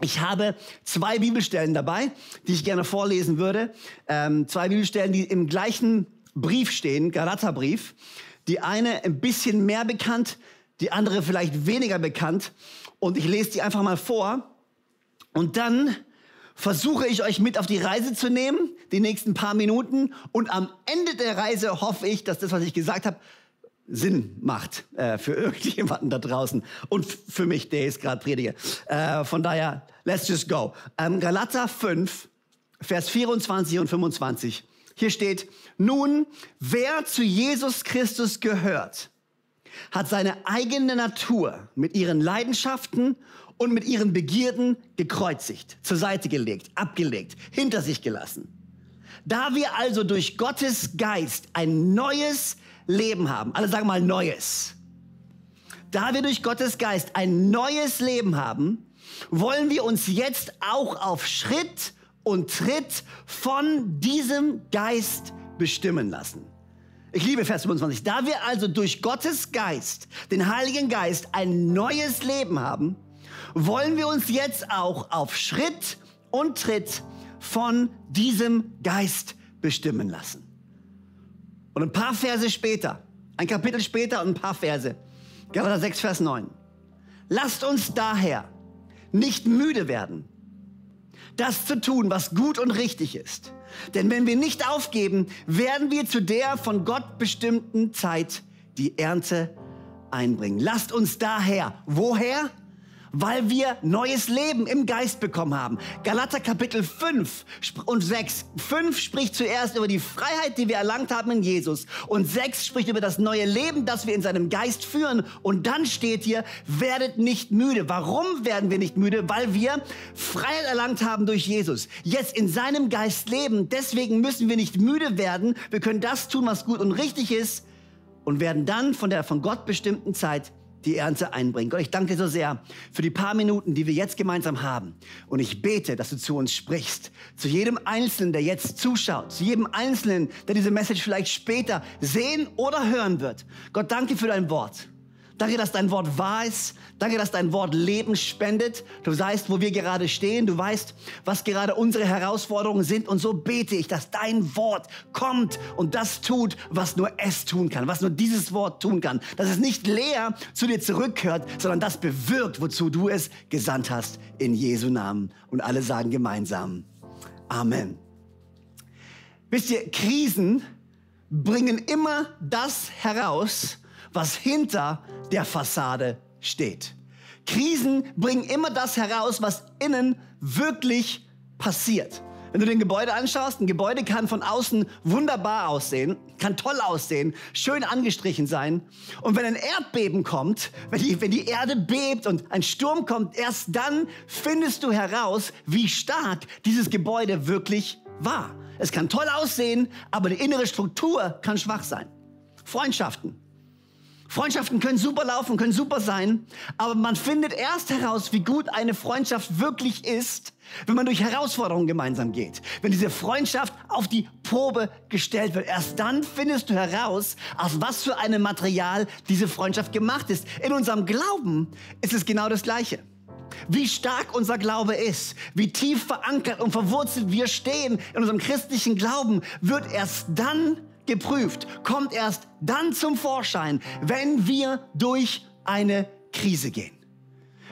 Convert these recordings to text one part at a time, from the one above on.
Ich habe zwei Bibelstellen dabei, die ich gerne vorlesen würde. Ähm, zwei Bibelstellen, die im gleichen Brief stehen, Galaterbrief. Die eine ein bisschen mehr bekannt, die andere vielleicht weniger bekannt. Und ich lese die einfach mal vor. Und dann versuche ich euch mit auf die Reise zu nehmen, die nächsten paar Minuten. Und am Ende der Reise hoffe ich, dass das, was ich gesagt habe, Sinn macht äh, für irgendjemanden da draußen und für mich, der jetzt gerade predige. Äh, von daher, let's just go. Ähm, Galater 5, Vers 24 und 25. Hier steht, nun, wer zu Jesus Christus gehört, hat seine eigene Natur mit ihren Leidenschaften und mit ihren Begierden gekreuzigt, zur Seite gelegt, abgelegt, hinter sich gelassen. Da wir also durch Gottes Geist ein neues Leben haben. Alle sagen mal Neues. Da wir durch Gottes Geist ein neues Leben haben, wollen wir uns jetzt auch auf Schritt und Tritt von diesem Geist bestimmen lassen. Ich liebe Vers 25. Da wir also durch Gottes Geist, den Heiligen Geist, ein neues Leben haben, wollen wir uns jetzt auch auf Schritt und Tritt von diesem Geist bestimmen lassen. Und ein paar Verse später, ein Kapitel später und ein paar Verse, Galater 6, Vers 9. Lasst uns daher nicht müde werden, das zu tun, was gut und richtig ist. Denn wenn wir nicht aufgeben, werden wir zu der von Gott bestimmten Zeit die Ernte einbringen. Lasst uns daher, woher? Weil wir neues Leben im Geist bekommen haben. Galater Kapitel 5 und 6. 5 spricht zuerst über die Freiheit, die wir erlangt haben in Jesus. Und 6 spricht über das neue Leben, das wir in seinem Geist führen. Und dann steht hier, werdet nicht müde. Warum werden wir nicht müde? Weil wir Freiheit erlangt haben durch Jesus. Jetzt in seinem Geist leben. Deswegen müssen wir nicht müde werden. Wir können das tun, was gut und richtig ist. Und werden dann von der von Gott bestimmten Zeit die Ernte einbringen. Gott, ich danke dir so sehr für die paar Minuten, die wir jetzt gemeinsam haben. Und ich bete, dass du zu uns sprichst. Zu jedem Einzelnen, der jetzt zuschaut. Zu jedem Einzelnen, der diese Message vielleicht später sehen oder hören wird. Gott, danke für dein Wort. Danke, dass dein Wort wahr ist. Danke, dass dein Wort Leben spendet. Du weißt, wo wir gerade stehen. Du weißt, was gerade unsere Herausforderungen sind. Und so bete ich, dass dein Wort kommt und das tut, was nur es tun kann, was nur dieses Wort tun kann. Dass es nicht leer zu dir zurückkehrt, sondern das bewirkt, wozu du es gesandt hast. In Jesu Namen. Und alle sagen gemeinsam Amen. Wisst ihr, Krisen bringen immer das heraus, was hinter der Fassade steht. Krisen bringen immer das heraus, was innen wirklich passiert. Wenn du den Gebäude anschaust, ein Gebäude kann von außen wunderbar aussehen, kann toll aussehen, schön angestrichen sein. Und wenn ein Erdbeben kommt, wenn die, wenn die Erde bebt und ein Sturm kommt, erst dann findest du heraus, wie stark dieses Gebäude wirklich war. Es kann toll aussehen, aber die innere Struktur kann schwach sein. Freundschaften, Freundschaften können super laufen, können super sein, aber man findet erst heraus, wie gut eine Freundschaft wirklich ist, wenn man durch Herausforderungen gemeinsam geht. Wenn diese Freundschaft auf die Probe gestellt wird, erst dann findest du heraus, aus was für einem Material diese Freundschaft gemacht ist. In unserem Glauben ist es genau das Gleiche. Wie stark unser Glaube ist, wie tief verankert und verwurzelt wir stehen in unserem christlichen Glauben, wird erst dann geprüft, kommt erst dann zum Vorschein, wenn wir durch eine Krise gehen.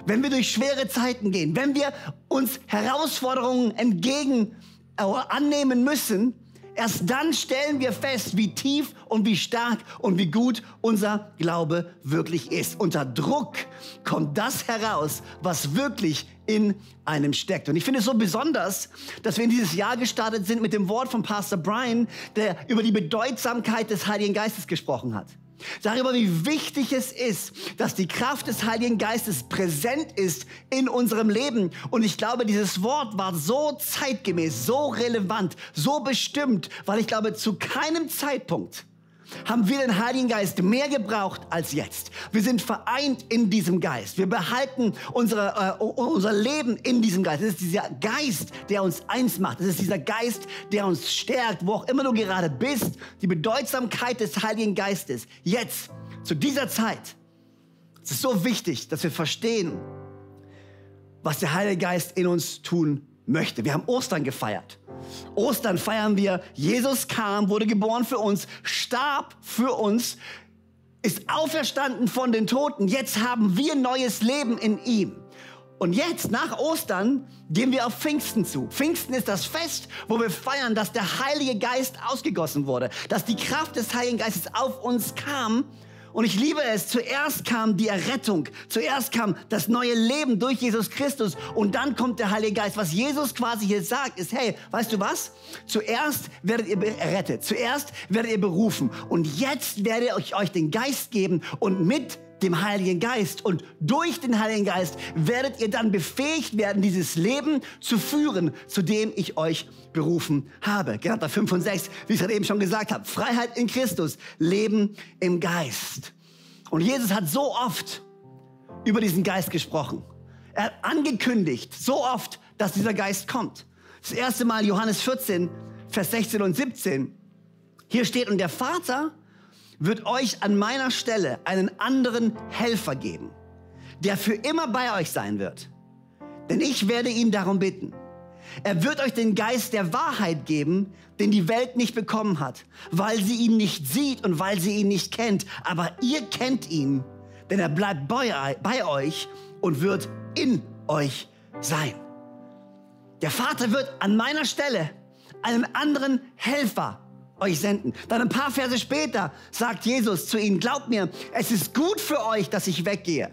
Wenn wir durch schwere Zeiten gehen, wenn wir uns Herausforderungen entgegen äh, annehmen müssen, Erst dann stellen wir fest, wie tief und wie stark und wie gut unser Glaube wirklich ist. Unter Druck kommt das heraus, was wirklich in einem steckt. Und ich finde es so besonders, dass wir in dieses Jahr gestartet sind mit dem Wort von Pastor Brian, der über die Bedeutsamkeit des Heiligen Geistes gesprochen hat. Darüber, wie wichtig es ist, dass die Kraft des Heiligen Geistes präsent ist in unserem Leben. Und ich glaube, dieses Wort war so zeitgemäß, so relevant, so bestimmt, weil ich glaube, zu keinem Zeitpunkt haben wir den Heiligen Geist mehr gebraucht als jetzt. Wir sind vereint in diesem Geist. Wir behalten unsere, äh, unser Leben in diesem Geist. Es ist dieser Geist, der uns eins macht. Es ist dieser Geist, der uns stärkt, wo auch immer du gerade bist. Die Bedeutsamkeit des Heiligen Geistes. Jetzt, zu dieser Zeit. Es ist so wichtig, dass wir verstehen, was der Heilige Geist in uns tun möchte. Wir haben Ostern gefeiert. Ostern feiern wir, Jesus kam, wurde geboren für uns, starb für uns, ist auferstanden von den Toten. Jetzt haben wir neues Leben in ihm. Und jetzt, nach Ostern, gehen wir auf Pfingsten zu. Pfingsten ist das Fest, wo wir feiern, dass der Heilige Geist ausgegossen wurde, dass die Kraft des Heiligen Geistes auf uns kam und ich liebe es, zuerst kam die Errettung, zuerst kam das neue Leben durch Jesus Christus. Und dann kommt der Heilige Geist. Was Jesus quasi hier sagt, ist, hey, weißt du was? Zuerst werdet ihr errettet, zuerst werdet ihr berufen. Und jetzt werde ich euch den Geist geben und mit dem Heiligen Geist. Und durch den Heiligen Geist werdet ihr dann befähigt werden, dieses Leben zu führen, zu dem ich euch berufen habe. Galater 5 und 6, wie ich gerade eben schon gesagt habe. Freiheit in Christus, Leben im Geist. Und Jesus hat so oft über diesen Geist gesprochen. Er hat angekündigt, so oft, dass dieser Geist kommt. Das erste Mal Johannes 14, Vers 16 und 17. Hier steht, und der Vater wird euch an meiner Stelle einen anderen Helfer geben, der für immer bei euch sein wird. Denn ich werde ihn darum bitten. Er wird euch den Geist der Wahrheit geben, den die Welt nicht bekommen hat, weil sie ihn nicht sieht und weil sie ihn nicht kennt. Aber ihr kennt ihn, denn er bleibt bei, euch und wird in euch sein. Der Vater wird an meiner Stelle einen anderen Helfer euch senden. Dann ein paar Verse später sagt Jesus zu ihnen, glaubt mir, es ist gut für euch, dass ich weggehe.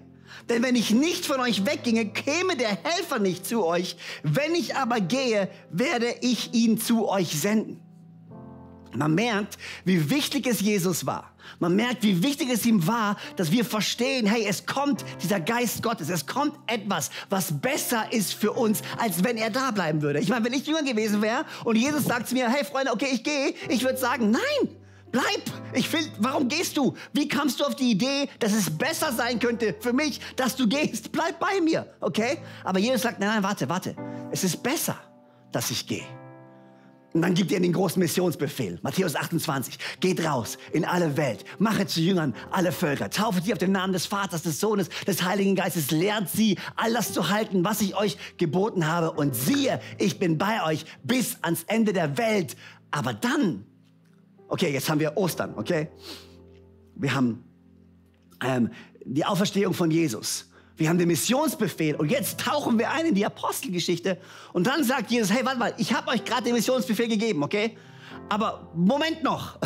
Denn wenn ich nicht von euch wegginge, käme der Helfer nicht zu euch. Wenn ich aber gehe, werde ich ihn zu euch senden. Man merkt, wie wichtig es Jesus war. Man merkt, wie wichtig es ihm war, dass wir verstehen, hey, es kommt dieser Geist Gottes, es kommt etwas, was besser ist für uns, als wenn er da bleiben würde. Ich meine, wenn ich jünger gewesen wäre und Jesus sagt zu mir, hey Freunde, okay, ich gehe, ich würde sagen, nein, bleib. Ich will, warum gehst du? Wie kamst du auf die Idee, dass es besser sein könnte für mich, dass du gehst? Bleib bei mir, okay? Aber Jesus sagt, nein, nein, warte, warte. Es ist besser, dass ich gehe. Und dann gibt er den großen Missionsbefehl. Matthäus 28. Geht raus in alle Welt. Mache zu Jüngern alle Völker. Taufe sie auf den Namen des Vaters, des Sohnes, des Heiligen Geistes. Lehrt sie, all das zu halten, was ich euch geboten habe. Und siehe, ich bin bei euch bis ans Ende der Welt. Aber dann, okay, jetzt haben wir Ostern, okay? Wir haben ähm, die Auferstehung von Jesus. Wir haben den Missionsbefehl und jetzt tauchen wir ein in die Apostelgeschichte und dann sagt Jesus, hey, warte mal, ich habe euch gerade den Missionsbefehl gegeben, okay? Aber Moment noch.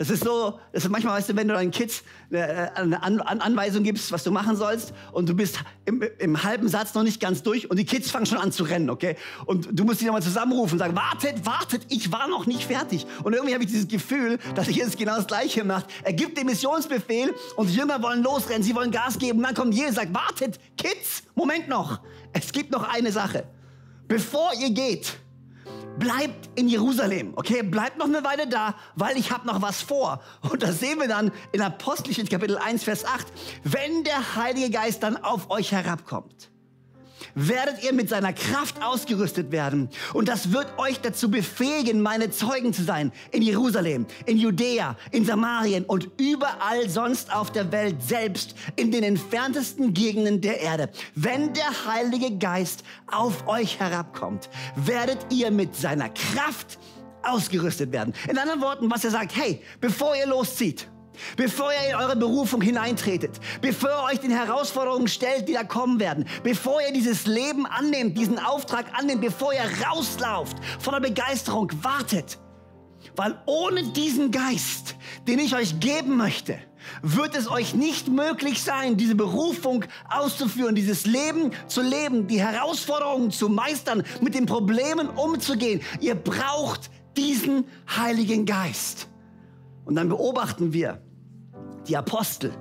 Das ist so, das ist manchmal, weißt du, wenn du deinen Kids äh, eine An An Anweisung gibst, was du machen sollst, und du bist im, im, halben Satz noch nicht ganz durch und die Kids fangen schon an zu rennen, okay? Und du musst die nochmal zusammenrufen und sagen, wartet, wartet, ich war noch nicht fertig. Und irgendwie habe ich dieses Gefühl, dass ich jetzt genau das Gleiche macht. Er gibt den Missionsbefehl und die Jünger wollen losrennen, sie wollen Gas geben. Und dann kommt Jesus und sagt, wartet, Kids, Moment noch. Es gibt noch eine Sache. Bevor ihr geht, bleibt in Jerusalem, okay? Bleibt noch eine Weile da, weil ich habe noch was vor. Und das sehen wir dann in Apostelgeschichte Kapitel 1, Vers 8. Wenn der Heilige Geist dann auf euch herabkommt, werdet ihr mit seiner Kraft ausgerüstet werden. Und das wird euch dazu befähigen, meine Zeugen zu sein. In Jerusalem, in Judäa, in Samarien und überall sonst auf der Welt, selbst in den entferntesten Gegenden der Erde. Wenn der Heilige Geist auf euch herabkommt, werdet ihr mit seiner Kraft ausgerüstet werden. In anderen Worten, was er sagt, hey, bevor ihr loszieht, Bevor ihr in eure Berufung hineintretet, bevor ihr euch den Herausforderungen stellt, die da kommen werden, bevor ihr dieses Leben annehmt, diesen Auftrag annehmt, bevor ihr rauslauft von der Begeisterung, wartet. Weil ohne diesen Geist, den ich euch geben möchte, wird es euch nicht möglich sein, diese Berufung auszuführen, dieses Leben zu leben, die Herausforderungen zu meistern, mit den Problemen umzugehen. Ihr braucht diesen Heiligen Geist. Und dann beobachten wir, die Apostel,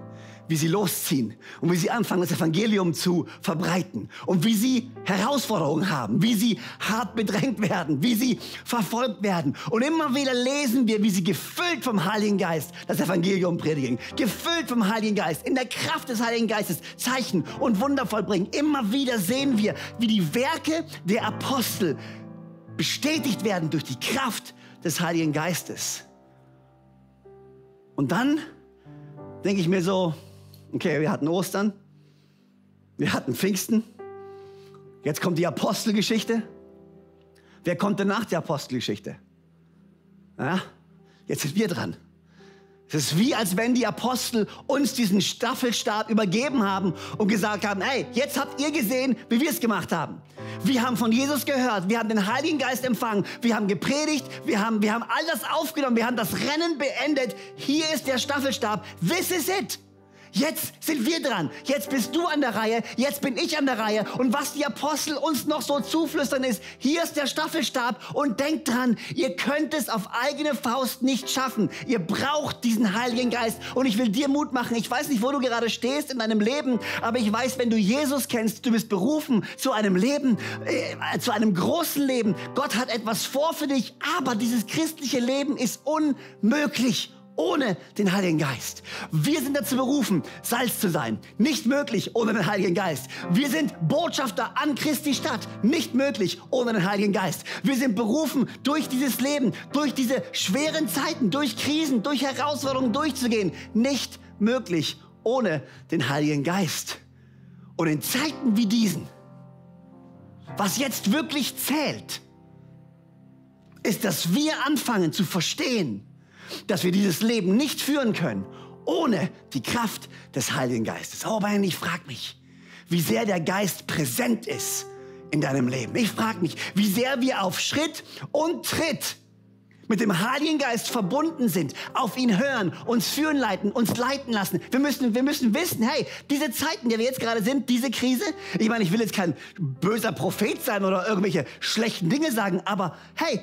wie sie losziehen und wie sie anfangen, das Evangelium zu verbreiten und wie sie Herausforderungen haben, wie sie hart bedrängt werden, wie sie verfolgt werden. Und immer wieder lesen wir, wie sie gefüllt vom Heiligen Geist das Evangelium predigen, gefüllt vom Heiligen Geist, in der Kraft des Heiligen Geistes Zeichen und Wunder vollbringen. Immer wieder sehen wir, wie die Werke der Apostel bestätigt werden durch die Kraft des Heiligen Geistes. Und dann denke ich mir so, okay, wir hatten Ostern, wir hatten Pfingsten, jetzt kommt die Apostelgeschichte. Wer kommt denn nach der Apostelgeschichte? Ja, jetzt sind wir dran. Es ist wie, als wenn die Apostel uns diesen Staffelstab übergeben haben und gesagt haben, hey, jetzt habt ihr gesehen, wie wir es gemacht haben. Wir haben von Jesus gehört, wir haben den Heiligen Geist empfangen, wir haben gepredigt, wir haben, wir haben all das aufgenommen, wir haben das Rennen beendet. Hier ist der Staffelstab. This is it. Jetzt sind wir dran. Jetzt bist du an der Reihe. Jetzt bin ich an der Reihe. Und was die Apostel uns noch so zuflüstern ist, hier ist der Staffelstab und denkt dran, ihr könnt es auf eigene Faust nicht schaffen. Ihr braucht diesen Heiligen Geist. Und ich will dir Mut machen. Ich weiß nicht, wo du gerade stehst in deinem Leben, aber ich weiß, wenn du Jesus kennst, du bist berufen zu einem Leben, äh, zu einem großen Leben. Gott hat etwas vor für dich, aber dieses christliche Leben ist unmöglich ohne den Heiligen Geist. Wir sind dazu berufen, Salz zu sein. Nicht möglich ohne den Heiligen Geist. Wir sind Botschafter an Christi Stadt. Nicht möglich ohne den Heiligen Geist. Wir sind berufen, durch dieses Leben, durch diese schweren Zeiten, durch Krisen, durch Herausforderungen durchzugehen. Nicht möglich ohne den Heiligen Geist. Und in Zeiten wie diesen, was jetzt wirklich zählt, ist, dass wir anfangen zu verstehen, dass wir dieses Leben nicht führen können ohne die Kraft des Heiligen Geistes. Oh, Brian, ich frage mich, wie sehr der Geist präsent ist in deinem Leben. Ich frage mich, wie sehr wir auf Schritt und Tritt mit dem Heiligen Geist verbunden sind, auf ihn hören, uns führen leiten, uns leiten lassen. Wir müssen, wir müssen wissen, hey, diese Zeiten, in der wir jetzt gerade sind, diese Krise, ich meine, ich will jetzt kein böser Prophet sein oder irgendwelche schlechten Dinge sagen, aber hey,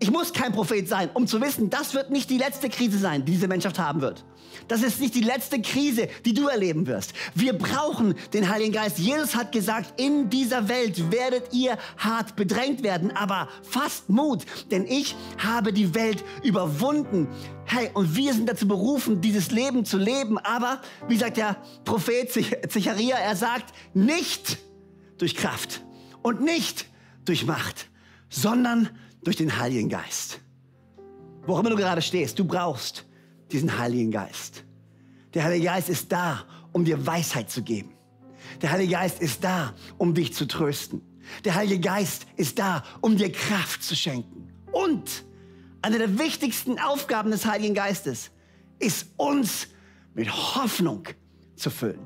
ich muss kein Prophet sein, um zu wissen, das wird nicht die letzte Krise sein, die diese Menschheit haben wird. Das ist nicht die letzte Krise, die du erleben wirst. Wir brauchen den Heiligen Geist. Jesus hat gesagt, in dieser Welt werdet ihr hart bedrängt werden, aber fasst Mut, denn ich habe die Welt überwunden. Hey, und wir sind dazu berufen, dieses Leben zu leben. Aber, wie sagt der Prophet Zecharia, er sagt, nicht durch Kraft und nicht durch Macht, sondern durch durch den Heiligen Geist. Wo immer du gerade stehst, du brauchst diesen Heiligen Geist. Der Heilige Geist ist da, um dir Weisheit zu geben. Der Heilige Geist ist da, um dich zu trösten. Der Heilige Geist ist da, um dir Kraft zu schenken. Und eine der wichtigsten Aufgaben des Heiligen Geistes ist uns mit Hoffnung zu füllen.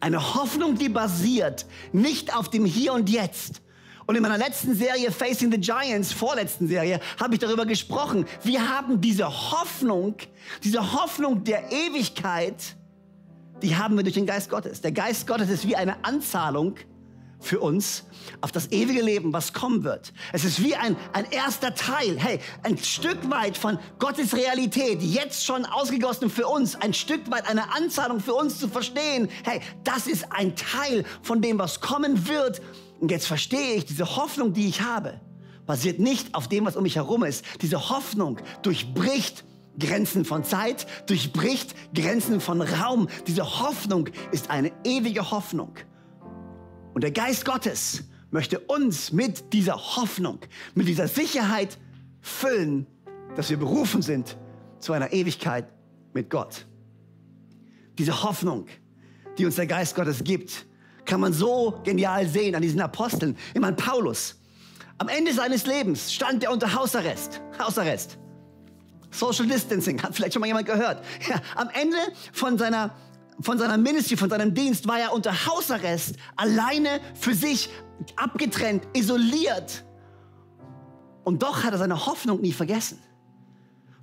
Eine Hoffnung, die basiert nicht auf dem Hier und Jetzt, und in meiner letzten Serie Facing the Giants, vorletzten Serie, habe ich darüber gesprochen. Wir haben diese Hoffnung, diese Hoffnung der Ewigkeit, die haben wir durch den Geist Gottes. Der Geist Gottes ist wie eine Anzahlung für uns auf das ewige Leben, was kommen wird. Es ist wie ein, ein erster Teil, hey, ein Stück weit von Gottes Realität, jetzt schon ausgegossen für uns, ein Stück weit eine Anzahlung für uns zu verstehen, hey, das ist ein Teil von dem, was kommen wird und jetzt verstehe ich, diese Hoffnung, die ich habe, basiert nicht auf dem, was um mich herum ist. Diese Hoffnung durchbricht Grenzen von Zeit, durchbricht Grenzen von Raum. Diese Hoffnung ist eine ewige Hoffnung. Und der Geist Gottes möchte uns mit dieser Hoffnung, mit dieser Sicherheit füllen, dass wir berufen sind zu einer Ewigkeit mit Gott. Diese Hoffnung, die uns der Geist Gottes gibt, kann man so genial sehen an diesen Aposteln. Ich meine, Paulus, am Ende seines Lebens stand er unter Hausarrest. Hausarrest. Social Distancing, hat vielleicht schon mal jemand gehört. Ja, am Ende von seiner, von seiner Ministry, von seinem Dienst war er unter Hausarrest, alleine für sich, abgetrennt, isoliert. Und doch hat er seine Hoffnung nie vergessen,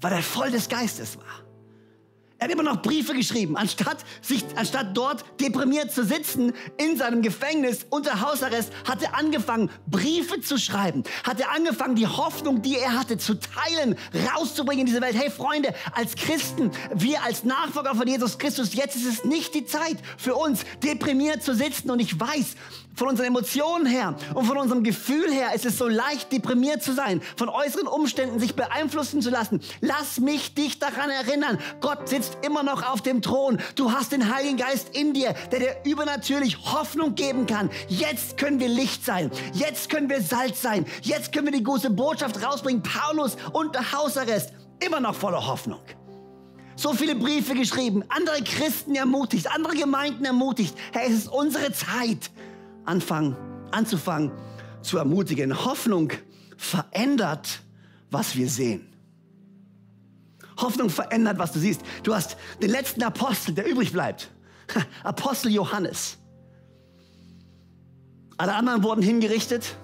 weil er voll des Geistes war. Er hat immer noch Briefe geschrieben. Anstatt, sich, anstatt dort deprimiert zu sitzen in seinem Gefängnis unter Hausarrest, hat er angefangen, Briefe zu schreiben. Hat er angefangen, die Hoffnung, die er hatte, zu teilen, rauszubringen in diese Welt. Hey Freunde, als Christen, wir als Nachfolger von Jesus Christus, jetzt ist es nicht die Zeit für uns, deprimiert zu sitzen. Und ich weiß, von unseren Emotionen her und von unserem Gefühl her ist es so leicht, deprimiert zu sein, von äußeren Umständen sich beeinflussen zu lassen. Lass mich dich daran erinnern. Gott sitzt immer noch auf dem Thron. Du hast den Heiligen Geist in dir, der dir übernatürlich Hoffnung geben kann. Jetzt können wir Licht sein. Jetzt können wir Salz sein. Jetzt können wir die große Botschaft rausbringen. Paulus unter Hausarrest, immer noch voller Hoffnung. So viele Briefe geschrieben, andere Christen ermutigt, andere Gemeinden ermutigt. Hey, es ist unsere Zeit anfangen, anzufangen zu ermutigen. Hoffnung verändert, was wir sehen. Hoffnung verändert, was du siehst. Du hast den letzten Apostel, der übrig bleibt. Apostel Johannes. Alle anderen wurden hingerichtet.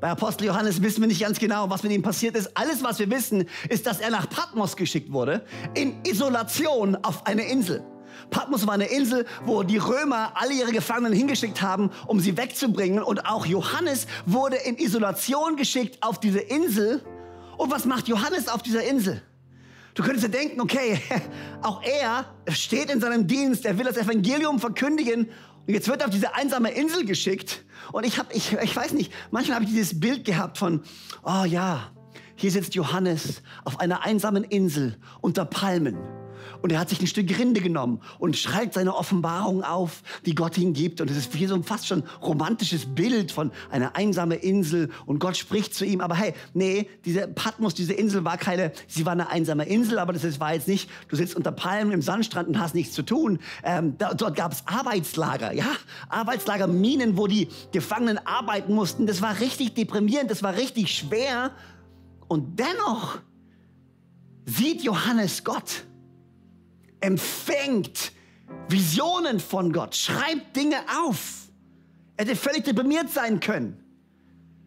Bei Apostel Johannes wissen wir nicht ganz genau, was mit ihm passiert ist. Alles, was wir wissen, ist, dass er nach Patmos geschickt wurde, in Isolation auf eine Insel. Patmos war eine Insel, wo die Römer alle ihre Gefangenen hingeschickt haben, um sie wegzubringen. Und auch Johannes wurde in Isolation geschickt auf diese Insel. Und was macht Johannes auf dieser Insel? Du könntest dir denken, okay, auch er steht in seinem Dienst, er will das Evangelium verkündigen und jetzt wird er auf diese einsame Insel geschickt. Und ich habe, ich, ich weiß nicht, manchmal habe ich dieses Bild gehabt von, oh ja, hier sitzt Johannes auf einer einsamen Insel unter Palmen. Und er hat sich ein Stück Rinde genommen und schreibt seine Offenbarung auf, die Gott ihm gibt. Und es ist wie so ein fast schon romantisches Bild von einer einsamen Insel und Gott spricht zu ihm. Aber hey, nee, diese Patmos, diese Insel war keine, sie war eine einsame Insel, aber das war jetzt nicht, du sitzt unter Palmen im Sandstrand und hast nichts zu tun. Ähm, da, dort gab es Arbeitslager, ja, Arbeitslager, Minen, wo die Gefangenen arbeiten mussten. Das war richtig deprimierend, das war richtig schwer. Und dennoch sieht Johannes Gott empfängt Visionen von Gott, schreibt Dinge auf. Er hätte völlig deprimiert sein können.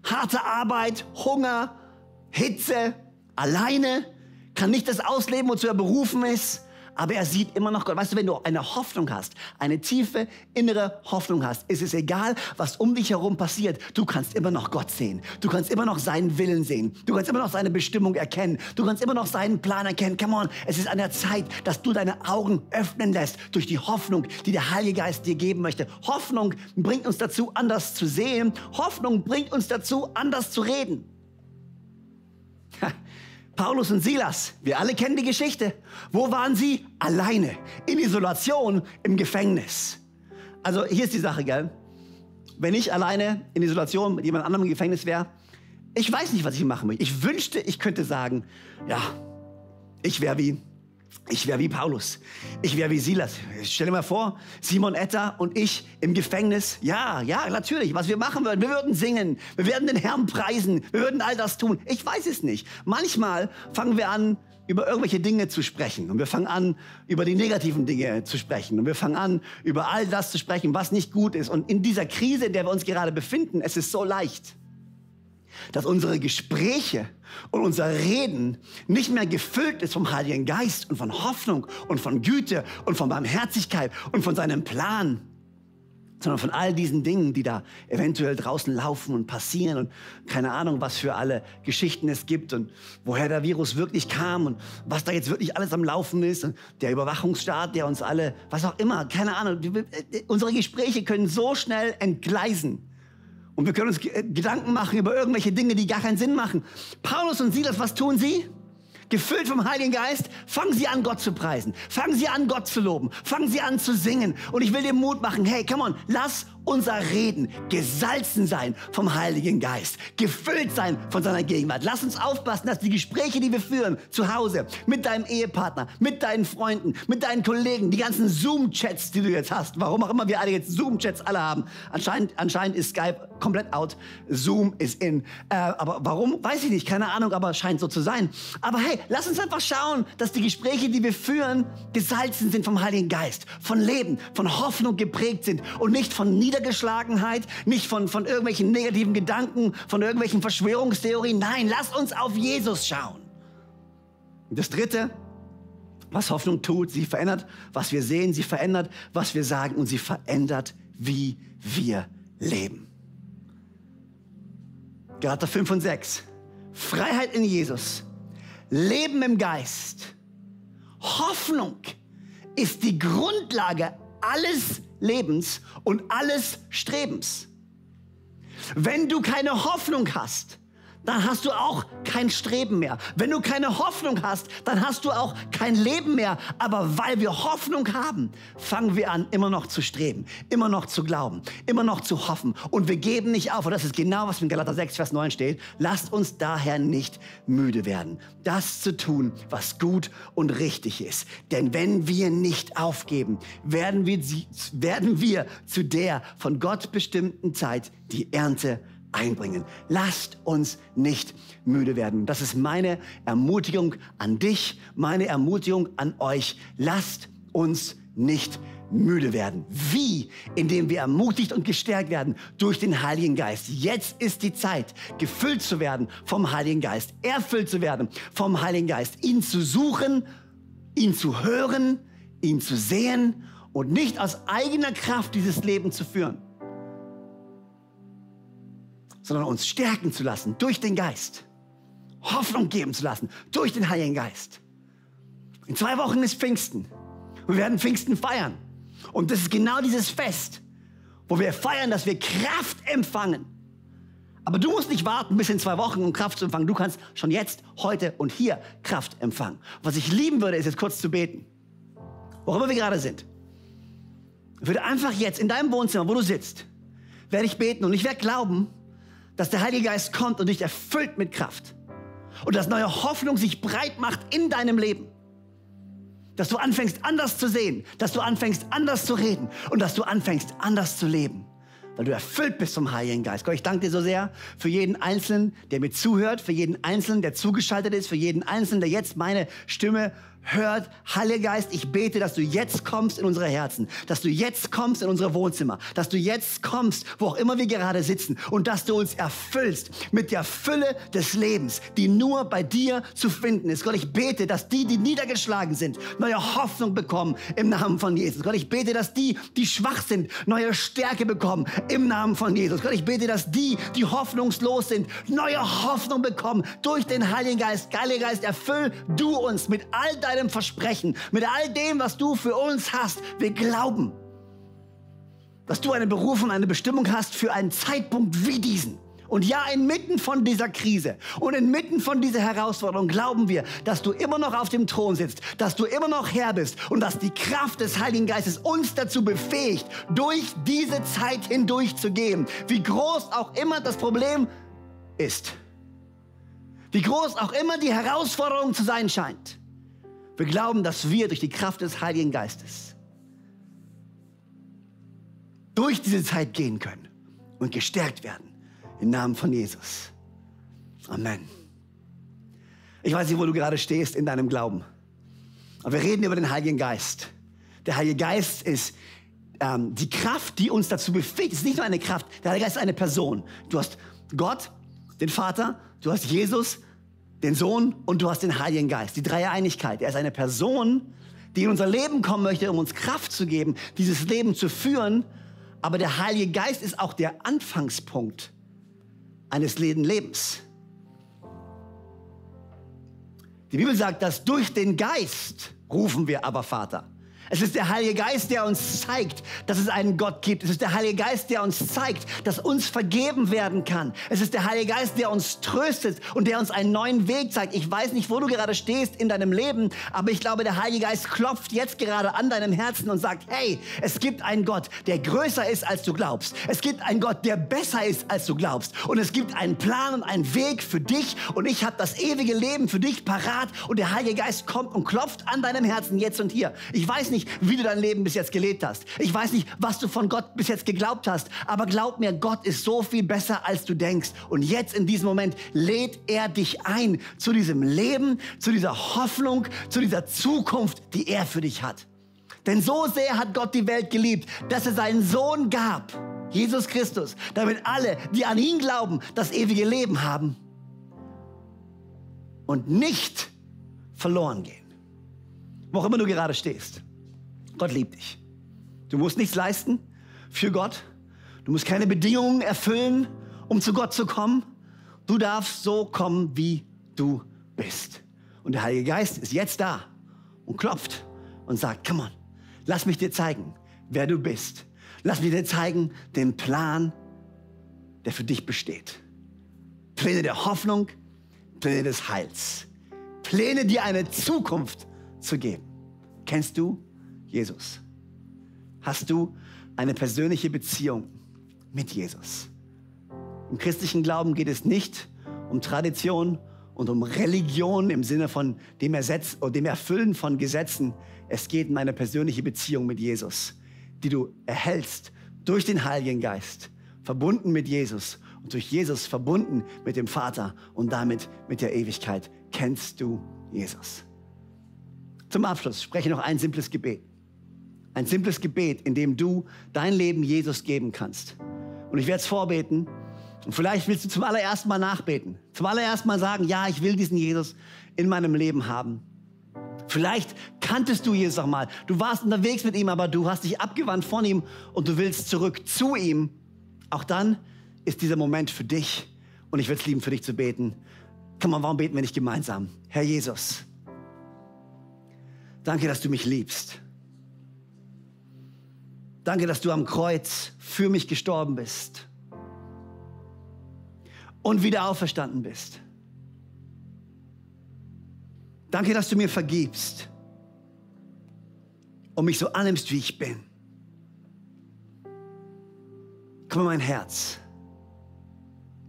Harte Arbeit, Hunger, Hitze, alleine, kann nicht das ausleben, wozu er berufen ist aber er sieht immer noch Gott. Weißt du, wenn du eine Hoffnung hast, eine tiefe innere Hoffnung hast, ist es egal, was um dich herum passiert. Du kannst immer noch Gott sehen. Du kannst immer noch seinen Willen sehen. Du kannst immer noch seine Bestimmung erkennen. Du kannst immer noch seinen Plan erkennen. Come on, es ist an der Zeit, dass du deine Augen öffnen lässt durch die Hoffnung, die der Heilige Geist dir geben möchte. Hoffnung bringt uns dazu, anders zu sehen. Hoffnung bringt uns dazu, anders zu reden. Paulus und Silas, wir alle kennen die Geschichte. Wo waren sie? Alleine, in Isolation, im Gefängnis. Also hier ist die Sache, gell? Wenn ich alleine in Isolation mit jemand anderem im Gefängnis wäre, ich weiß nicht, was ich machen möchte. Ich wünschte, ich könnte sagen, ja, ich wäre wie ich wäre wie Paulus. Ich wäre wie Silas. Stell dir mal vor, Simon Etta und ich im Gefängnis. Ja, ja, natürlich. Was wir machen würden, wir würden singen. Wir werden den Herrn preisen. Wir würden all das tun. Ich weiß es nicht. Manchmal fangen wir an, über irgendwelche Dinge zu sprechen. Und wir fangen an, über die negativen Dinge zu sprechen. Und wir fangen an, über all das zu sprechen, was nicht gut ist. Und in dieser Krise, in der wir uns gerade befinden, es ist so leicht dass unsere Gespräche und unser Reden nicht mehr gefüllt ist vom Heiligen Geist und von Hoffnung und von Güte und von Barmherzigkeit und von seinem Plan, sondern von all diesen Dingen, die da eventuell draußen laufen und passieren und keine Ahnung, was für alle Geschichten es gibt und woher der Virus wirklich kam und was da jetzt wirklich alles am Laufen ist und der Überwachungsstaat, der uns alle, was auch immer, keine Ahnung, unsere Gespräche können so schnell entgleisen und wir können uns äh, Gedanken machen über irgendwelche Dinge, die gar keinen Sinn machen. Paulus und Silas, was tun sie? Gefüllt vom Heiligen Geist, fangen Sie an, Gott zu preisen. Fangen Sie an, Gott zu loben. Fangen Sie an zu singen. Und ich will dir Mut machen. Hey, come on, lass unser Reden gesalzen sein vom Heiligen Geist, gefüllt sein von seiner Gegenwart. Lass uns aufpassen, dass die Gespräche, die wir führen, zu Hause, mit deinem Ehepartner, mit deinen Freunden, mit deinen Kollegen, die ganzen Zoom-Chats, die du jetzt hast, warum auch immer wir alle jetzt Zoom-Chats alle haben. Anscheinend, anscheinend ist Skype komplett out, Zoom ist in. Äh, aber warum? Weiß ich nicht, keine Ahnung, aber scheint so zu sein. Aber hey, lass uns einfach schauen, dass die Gespräche, die wir führen, gesalzen sind vom Heiligen Geist, von Leben, von Hoffnung geprägt sind und nicht von Niederlagen Niedergeschlagenheit, nicht von, von irgendwelchen negativen Gedanken, von irgendwelchen Verschwörungstheorien. Nein, lass uns auf Jesus schauen. Und das Dritte, was Hoffnung tut. Sie verändert, was wir sehen. Sie verändert, was wir sagen. Und sie verändert, wie wir leben. Galater 5 und 6. Freiheit in Jesus. Leben im Geist. Hoffnung ist die Grundlage alles Lebens und alles Strebens. Wenn du keine Hoffnung hast, dann hast du auch kein Streben mehr. Wenn du keine Hoffnung hast, dann hast du auch kein Leben mehr. Aber weil wir Hoffnung haben, fangen wir an, immer noch zu streben, immer noch zu glauben, immer noch zu hoffen. Und wir geben nicht auf. Und das ist genau, was in Galater 6, Vers 9 steht. Lasst uns daher nicht müde werden, das zu tun, was gut und richtig ist. Denn wenn wir nicht aufgeben, werden wir, werden wir zu der von Gott bestimmten Zeit die Ernte einbringen. Lasst uns nicht müde werden. Das ist meine Ermutigung an dich, meine Ermutigung an euch. Lasst uns nicht müde werden. Wie? Indem wir ermutigt und gestärkt werden durch den Heiligen Geist. Jetzt ist die Zeit, gefüllt zu werden vom Heiligen Geist, erfüllt zu werden vom Heiligen Geist, ihn zu suchen, ihn zu hören, ihn zu sehen und nicht aus eigener Kraft dieses Leben zu führen sondern uns stärken zu lassen durch den Geist. Hoffnung geben zu lassen durch den Heiligen Geist. In zwei Wochen ist Pfingsten. Wir werden Pfingsten feiern. Und das ist genau dieses Fest, wo wir feiern, dass wir Kraft empfangen. Aber du musst nicht warten bis in zwei Wochen, um Kraft zu empfangen. Du kannst schon jetzt, heute und hier Kraft empfangen. Was ich lieben würde, ist jetzt kurz zu beten. Wo immer wir gerade sind. Ich würde einfach jetzt in deinem Wohnzimmer, wo du sitzt, werde ich beten und ich werde glauben, dass der Heilige Geist kommt und dich erfüllt mit Kraft. Und dass neue Hoffnung sich breit macht in deinem Leben. Dass du anfängst anders zu sehen, dass du anfängst anders zu reden und dass du anfängst anders zu leben weil du erfüllt bist vom Heiligen Geist. Gott, ich danke dir so sehr für jeden Einzelnen, der mir zuhört, für jeden Einzelnen, der zugeschaltet ist, für jeden Einzelnen, der jetzt meine Stimme hört, Heiliger Geist, ich bete, dass du jetzt kommst in unsere Herzen, dass du jetzt kommst in unsere Wohnzimmer, dass du jetzt kommst, wo auch immer wir gerade sitzen und dass du uns erfüllst mit der Fülle des Lebens, die nur bei dir zu finden ist. Gott, ich bete, dass die, die niedergeschlagen sind, neue Hoffnung bekommen im Namen von Jesus. Gott, ich bete, dass die, die schwach sind, neue Stärke bekommen im Namen von Jesus. Gott, ich bete, dass die, die hoffnungslos sind, neue Hoffnung bekommen durch den Heiligen Geist. Heiliger Geist, erfüll du uns mit all deinem deinem Versprechen, mit all dem, was du für uns hast. Wir glauben, dass du eine Berufung, eine Bestimmung hast für einen Zeitpunkt wie diesen. Und ja, inmitten von dieser Krise und inmitten von dieser Herausforderung glauben wir, dass du immer noch auf dem Thron sitzt, dass du immer noch Herr bist und dass die Kraft des Heiligen Geistes uns dazu befähigt, durch diese Zeit hindurch zu gehen. Wie groß auch immer das Problem ist. Wie groß auch immer die Herausforderung zu sein scheint. Wir glauben, dass wir durch die Kraft des Heiligen Geistes durch diese Zeit gehen können und gestärkt werden. Im Namen von Jesus. Amen. Ich weiß nicht, wo du gerade stehst in deinem Glauben. Aber wir reden über den Heiligen Geist. Der Heilige Geist ist ähm, die Kraft, die uns dazu befähigt. Es ist nicht nur eine Kraft. Der Heilige Geist ist eine Person. Du hast Gott, den Vater, du hast Jesus, den Sohn und du hast den Heiligen Geist. Die Dreieinigkeit. Er ist eine Person, die in unser Leben kommen möchte, um uns Kraft zu geben, dieses Leben zu führen. Aber der Heilige Geist ist auch der Anfangspunkt eines Lebens. Die Bibel sagt, dass durch den Geist rufen wir aber Vater. Es ist der Heilige Geist, der uns zeigt, dass es einen Gott gibt. Es ist der Heilige Geist, der uns zeigt, dass uns vergeben werden kann. Es ist der Heilige Geist, der uns tröstet und der uns einen neuen Weg zeigt. Ich weiß nicht, wo du gerade stehst in deinem Leben, aber ich glaube, der Heilige Geist klopft jetzt gerade an deinem Herzen und sagt, hey, es gibt einen Gott, der größer ist, als du glaubst. Es gibt einen Gott, der besser ist, als du glaubst. Und es gibt einen Plan und einen Weg für dich und ich habe das ewige Leben für dich parat und der Heilige Geist kommt und klopft an deinem Herzen jetzt und hier. Ich weiß nicht, nicht, wie du dein Leben bis jetzt gelebt hast. Ich weiß nicht, was du von Gott bis jetzt geglaubt hast. Aber glaub mir, Gott ist so viel besser, als du denkst. Und jetzt in diesem Moment lädt er dich ein zu diesem Leben, zu dieser Hoffnung, zu dieser Zukunft, die er für dich hat. Denn so sehr hat Gott die Welt geliebt, dass er seinen Sohn gab, Jesus Christus, damit alle, die an ihn glauben, das ewige Leben haben und nicht verloren gehen wo auch immer du gerade stehst. Gott liebt dich. Du musst nichts leisten für Gott. Du musst keine Bedingungen erfüllen, um zu Gott zu kommen. Du darfst so kommen, wie du bist. Und der Heilige Geist ist jetzt da und klopft und sagt, come on, lass mich dir zeigen, wer du bist. Lass mich dir zeigen den Plan, der für dich besteht. Pläne der Hoffnung, Pläne des Heils. Pläne, dir eine Zukunft zu geben. Kennst du Jesus? Hast du eine persönliche Beziehung mit Jesus? Im christlichen Glauben geht es nicht um Tradition und um Religion im Sinne von dem, Ersetz, dem Erfüllen von Gesetzen. Es geht um eine persönliche Beziehung mit Jesus, die du erhältst durch den Heiligen Geist, verbunden mit Jesus und durch Jesus verbunden mit dem Vater und damit mit der Ewigkeit. Kennst du Jesus? Zum Abschluss spreche noch ein simples Gebet. Ein simples Gebet, in dem du dein Leben Jesus geben kannst. Und ich werde es vorbeten. Und vielleicht willst du zum allerersten Mal nachbeten. Zum allerersten Mal sagen, ja, ich will diesen Jesus in meinem Leben haben. Vielleicht kanntest du Jesus auch mal. Du warst unterwegs mit ihm, aber du hast dich abgewandt von ihm und du willst zurück zu ihm. Auch dann ist dieser Moment für dich. Und ich würde es lieben, für dich zu beten. Komm mal, warum beten wir nicht gemeinsam? Herr Jesus, danke, dass du mich liebst. Danke, dass du am Kreuz für mich gestorben bist und wieder auferstanden bist. Danke, dass du mir vergibst und mich so annimmst, wie ich bin. Komm in mein Herz.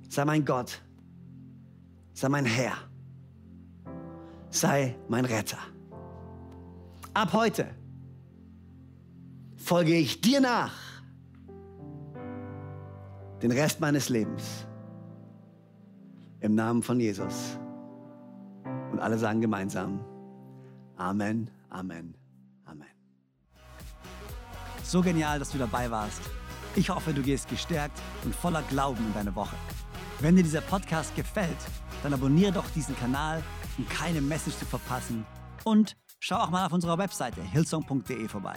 Sei mein Gott. Sei mein Herr. Sei mein Retter. Ab heute folge ich dir nach den Rest meines Lebens. Im Namen von Jesus. Und alle sagen gemeinsam, Amen, Amen, Amen. So genial, dass du dabei warst. Ich hoffe, du gehst gestärkt und voller Glauben in deine Woche. Wenn dir dieser Podcast gefällt, dann abonniere doch diesen Kanal, um keine Message zu verpassen. Und schau auch mal auf unserer Webseite hillsong.de vorbei.